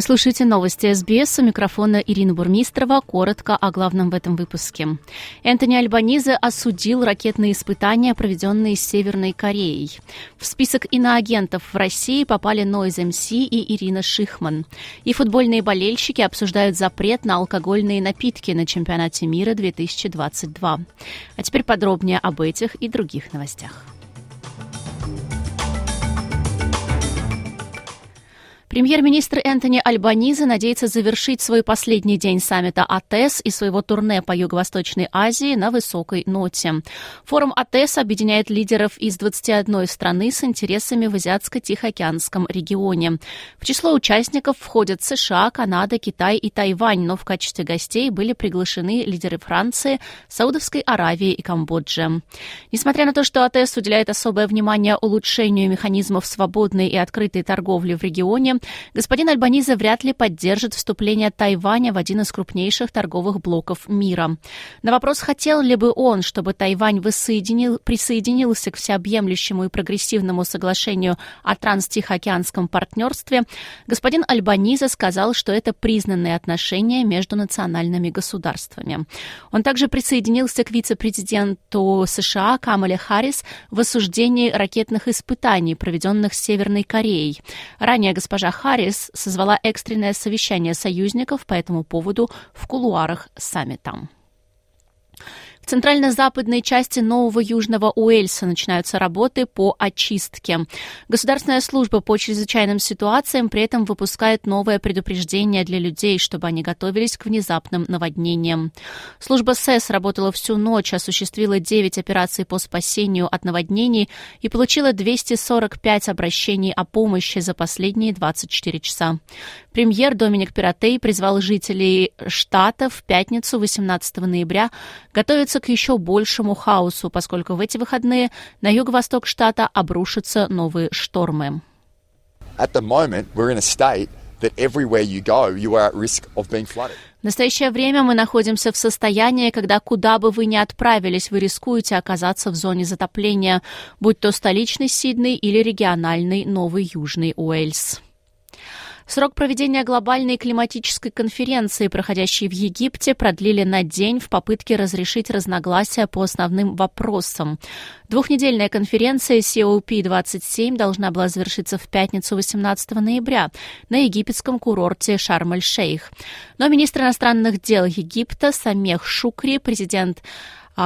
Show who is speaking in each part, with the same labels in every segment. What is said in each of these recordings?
Speaker 1: Вы слушаете новости СБС. У микрофона Ирина Бурмистрова. Коротко о главном в этом выпуске. Энтони Альбанизе осудил ракетные испытания, проведенные Северной Кореей. В список иноагентов в России попали Нойз МС и Ирина Шихман. И футбольные болельщики обсуждают запрет на алкогольные напитки на чемпионате мира 2022. А теперь подробнее об этих и других новостях. Премьер-министр Энтони Альбаниза надеется завершить свой последний день саммита АТЭС и своего турне по Юго-Восточной Азии на высокой ноте. Форум АТЭС объединяет лидеров из 21 страны с интересами в Азиатско-Тихоокеанском регионе. В число участников входят США, Канада, Китай и Тайвань, но в качестве гостей были приглашены лидеры Франции, Саудовской Аравии и Камбоджи. Несмотря на то, что АТЭС уделяет особое внимание улучшению механизмов свободной и открытой торговли в регионе, господин Альбаниза вряд ли поддержит вступление Тайваня в один из крупнейших торговых блоков мира. На вопрос, хотел ли бы он, чтобы Тайвань присоединился к всеобъемлющему и прогрессивному соглашению о транстихоокеанском партнерстве, господин Альбаниза сказал, что это признанные отношения между национальными государствами. Он также присоединился к вице-президенту США Камале Харрис в осуждении ракетных испытаний, проведенных Северной Кореей. Ранее госпожа Харрис созвала экстренное совещание союзников по этому поводу в кулуарах саммита. В центрально-западной части Нового Южного Уэльса начинаются работы по очистке. Государственная служба по чрезвычайным ситуациям при этом выпускает новое предупреждение для людей, чтобы они готовились к внезапным наводнениям. Служба СЭС работала всю ночь, осуществила 9 операций по спасению от наводнений и получила 245 обращений о помощи за последние 24 часа. Премьер Доминик Пиратей призвал жителей штата в пятницу 18 ноября готовиться к еще большему хаосу, поскольку в эти выходные на юго-восток штата обрушатся новые штормы. В настоящее время мы находимся в состоянии, когда куда бы вы ни отправились, вы рискуете оказаться в зоне затопления, будь то столичный Сидней или региональный Новый Южный Уэльс. Срок проведения глобальной климатической конференции, проходящей в Египте, продлили на день в попытке разрешить разногласия по основным вопросам. Двухнедельная конференция COP27 должна была завершиться в пятницу 18 ноября на египетском курорте Шарм-эль-Шейх. Но министр иностранных дел Египта Самех Шукри, президент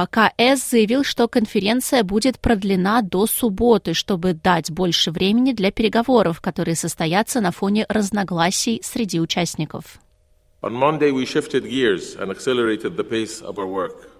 Speaker 1: КС заявил, что конференция будет продлена до субботы, чтобы дать больше времени для переговоров, которые состоятся на фоне разногласий среди участников. On Monday we shifted gears and accelerated the pace of our work.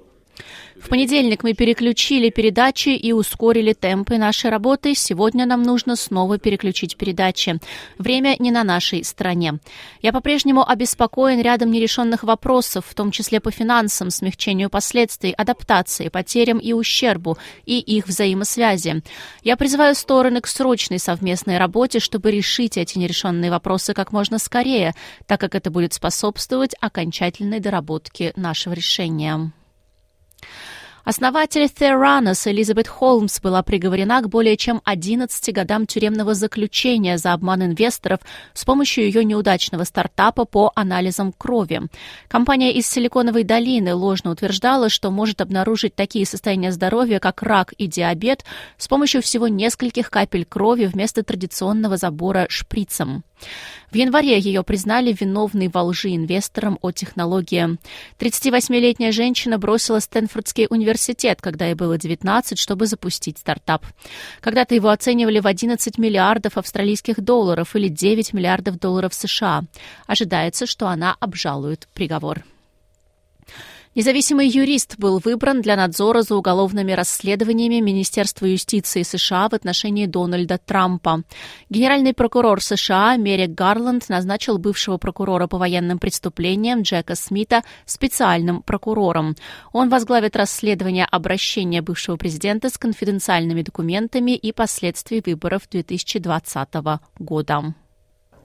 Speaker 1: В понедельник мы переключили передачи и ускорили темпы нашей работы. Сегодня нам нужно снова переключить передачи. Время не на нашей стороне. Я по-прежнему обеспокоен рядом нерешенных вопросов, в том числе по финансам, смягчению последствий, адаптации, потерям и ущербу и их взаимосвязи. Я призываю стороны к срочной совместной работе, чтобы решить эти нерешенные вопросы как можно скорее, так как это будет способствовать окончательной доработке нашего решения. Основатель Theranos Элизабет Холмс была приговорена к более чем 11 годам тюремного заключения за обман инвесторов с помощью ее неудачного стартапа по анализам крови. Компания из Силиконовой долины ложно утверждала, что может обнаружить такие состояния здоровья, как рак и диабет, с помощью всего нескольких капель крови вместо традиционного забора шприцем. В январе ее признали виновной во лжи инвесторам о технологии. 38-летняя женщина бросила Стэнфордский университет, когда ей было 19, чтобы запустить стартап. Когда-то его оценивали в 11 миллиардов австралийских долларов или 9 миллиардов долларов США. Ожидается, что она обжалует приговор. Независимый юрист был выбран для надзора за уголовными расследованиями Министерства юстиции США в отношении Дональда Трампа. Генеральный прокурор США Мерик Гарланд назначил бывшего прокурора по военным преступлениям Джека Смита специальным прокурором. Он возглавит расследование обращения бывшего президента с конфиденциальными документами и последствий выборов 2020 года.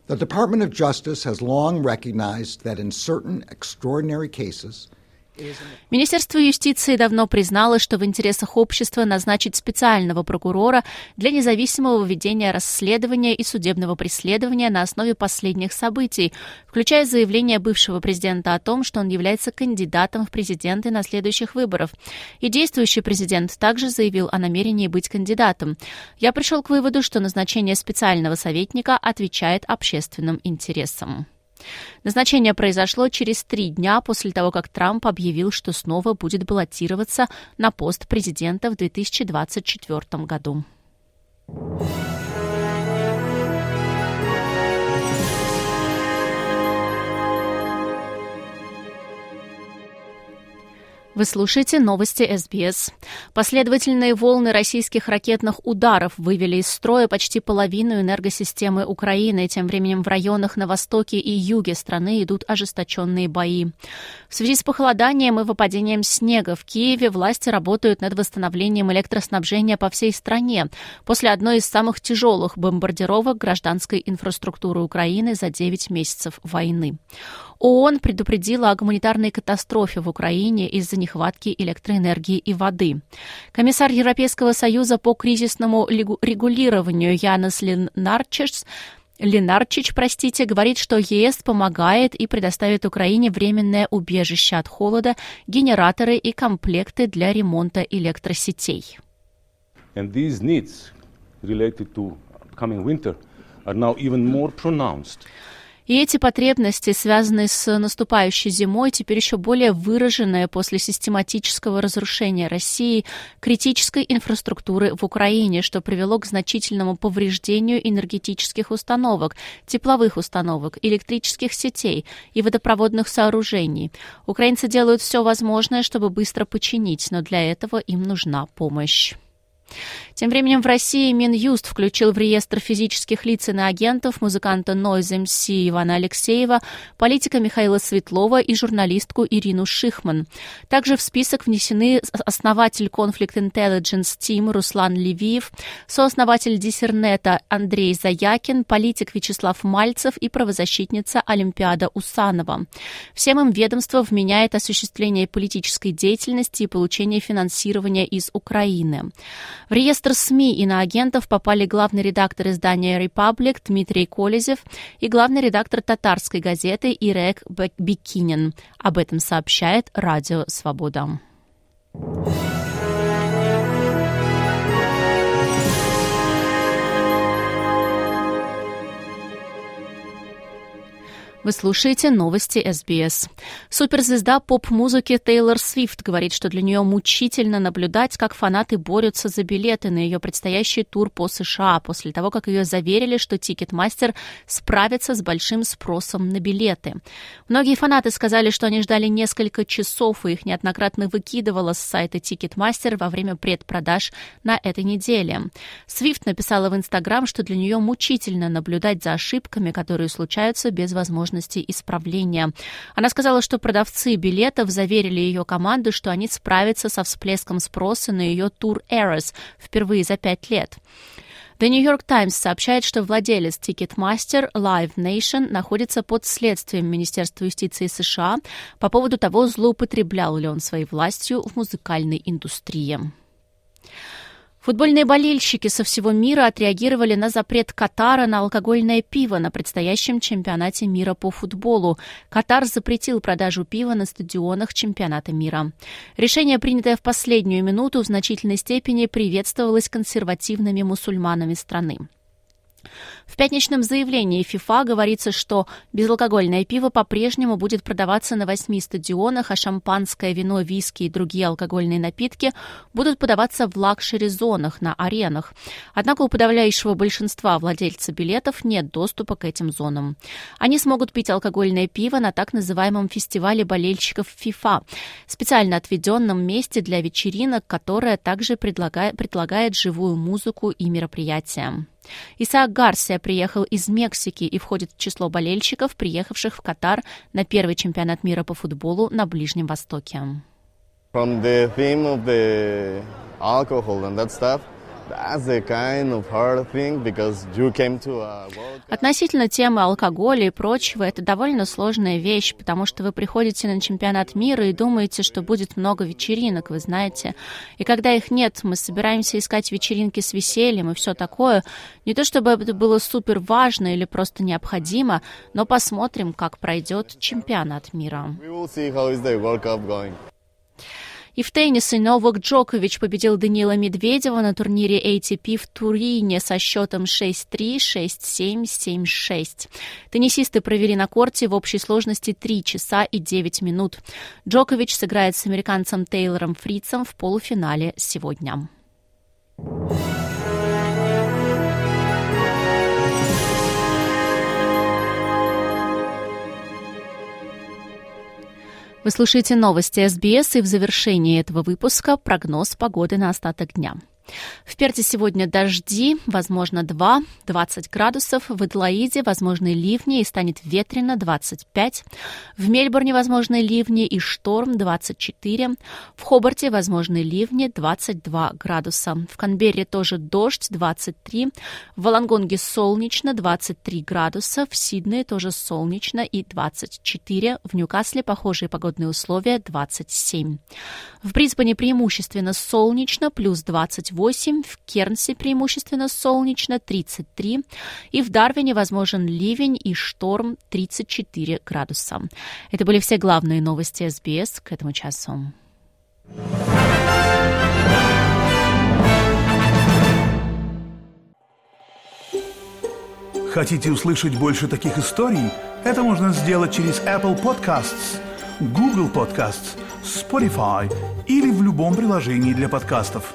Speaker 2: The Department of Justice has long recognized that in certain extraordinary cases –
Speaker 1: Министерство юстиции давно признало, что в интересах общества назначить специального прокурора для независимого ведения расследования и судебного преследования на основе последних событий, включая заявление бывшего президента о том, что он является кандидатом в президенты на следующих выборах. И действующий президент также заявил о намерении быть кандидатом. Я пришел к выводу, что назначение специального советника отвечает общественным интересам. Назначение произошло через три дня после того, как Трамп объявил, что снова будет баллотироваться на пост президента в 2024 году. Вы слушаете новости СБС. Последовательные волны российских ракетных ударов вывели из строя почти половину энергосистемы Украины. Тем временем в районах на востоке и юге страны идут ожесточенные бои. В связи с похолоданием и выпадением снега в Киеве власти работают над восстановлением электроснабжения по всей стране после одной из самых тяжелых бомбардировок гражданской инфраструктуры Украины за 9 месяцев войны. ООН предупредила о гуманитарной катастрофе в Украине из-за нехватки электроэнергии и воды. Комиссар Европейского союза по кризисному регулированию Янес Ленарчес Ленарчич, простите, говорит, что ЕС помогает и предоставит Украине временное убежище от холода, генераторы и комплекты для ремонта электросетей. And these needs related to coming winter are now even more pronounced. И эти потребности, связанные с наступающей зимой, теперь еще более выраженные после систематического разрушения России критической инфраструктуры в Украине, что привело к значительному повреждению энергетических установок, тепловых установок, электрических сетей и водопроводных сооружений. Украинцы делают все возможное, чтобы быстро починить, но для этого им нужна помощь. Тем временем в России Минюст включил в реестр физических лиц и агентов музыканта Noise MC Ивана Алексеева, политика Михаила Светлова и журналистку Ирину Шихман. Также в список внесены основатель Conflict Intelligence Team Руслан Левиев, сооснователь Диссернета Андрей Заякин, политик Вячеслав Мальцев и правозащитница Олимпиада Усанова. Всем им ведомство вменяет осуществление политической деятельности и получение финансирования из Украины. В реестр СМИ и на агентов попали главный редактор издания «Republic» Дмитрий Колезев и главный редактор татарской газеты Ирек Биккинин. Об этом сообщает Радио «Свобода». Вы слушаете новости SBS. Суперзвезда поп-музыки Тейлор Свифт говорит, что для нее мучительно наблюдать, как фанаты борются за билеты на ее предстоящий тур по США после того, как ее заверили, что Ticketmaster справится с большим спросом на билеты. Многие фанаты сказали, что они ждали несколько часов, и их неоднократно выкидывало с сайта Ticketmaster во время предпродаж на этой неделе. Свифт написала в Инстаграм, что для нее мучительно наблюдать за ошибками, которые случаются без возможности возможности исправления. Она сказала, что продавцы билетов заверили ее команду, что они справятся со всплеском спроса на ее тур Eras впервые за пять лет. The New York Times сообщает, что владелец Ticketmaster Live Nation находится под следствием Министерства юстиции США по поводу того, злоупотреблял ли он своей властью в музыкальной индустрии. Футбольные болельщики со всего мира отреагировали на запрет Катара на алкогольное пиво на предстоящем чемпионате мира по футболу. Катар запретил продажу пива на стадионах чемпионата мира. Решение, принятое в последнюю минуту, в значительной степени приветствовалось консервативными мусульманами страны. В пятничном заявлении ФИФА говорится, что безалкогольное пиво по-прежнему будет продаваться на восьми стадионах, а шампанское, вино, виски и другие алкогольные напитки будут подаваться в лакшери-зонах на аренах. Однако у подавляющего большинства владельцев билетов нет доступа к этим зонам. Они смогут пить алкогольное пиво на так называемом фестивале болельщиков ФИФА, специально отведенном месте для вечеринок, которое также предлагает, предлагает живую музыку и мероприятия. Исаак Гарсия приехал из Мексики и входит в число болельщиков, приехавших в Катар на первый чемпионат мира по футболу на Ближнем Востоке. From the theme of the alcohol and that stuff, Относительно темы алкоголя и прочего, это довольно сложная вещь, потому что вы приходите на чемпионат мира и думаете, что будет много вечеринок, вы знаете. И когда их нет, мы собираемся искать вечеринки с весельем и все такое. Не то чтобы это было супер важно или просто необходимо, но посмотрим, как пройдет чемпионат мира. И в теннисе Новак Джокович победил Даниила Медведева на турнире ATP в Турине со счетом 6-3, 6-7, 7-6. Теннисисты провели на корте в общей сложности 3 часа и 9 минут. Джокович сыграет с американцем Тейлором Фрицем в полуфинале сегодня. Вы слушаете новости СБС и в завершении этого выпуска прогноз погоды на остаток дня. В Перте сегодня дожди, возможно 2, 20 градусов. В Эдлоиде возможны ливни и станет ветрено 25. В Мельбурне возможны ливни и шторм 24. В Хобарте возможны ливни 22 градуса. В Канберре тоже дождь 23. В Волонгонге солнечно 23 градуса. В Сиднее тоже солнечно и 24. В Ньюкасле похожие погодные условия 27. В Брисбене преимущественно солнечно плюс 28 28, в Кернсе преимущественно солнечно 33 и в Дарвине возможен ливень и шторм 34 градуса. Это были все главные новости СБС к этому часу.
Speaker 3: Хотите услышать больше таких историй? Это можно сделать через Apple Podcasts, Google Podcasts, Spotify или в любом приложении для подкастов.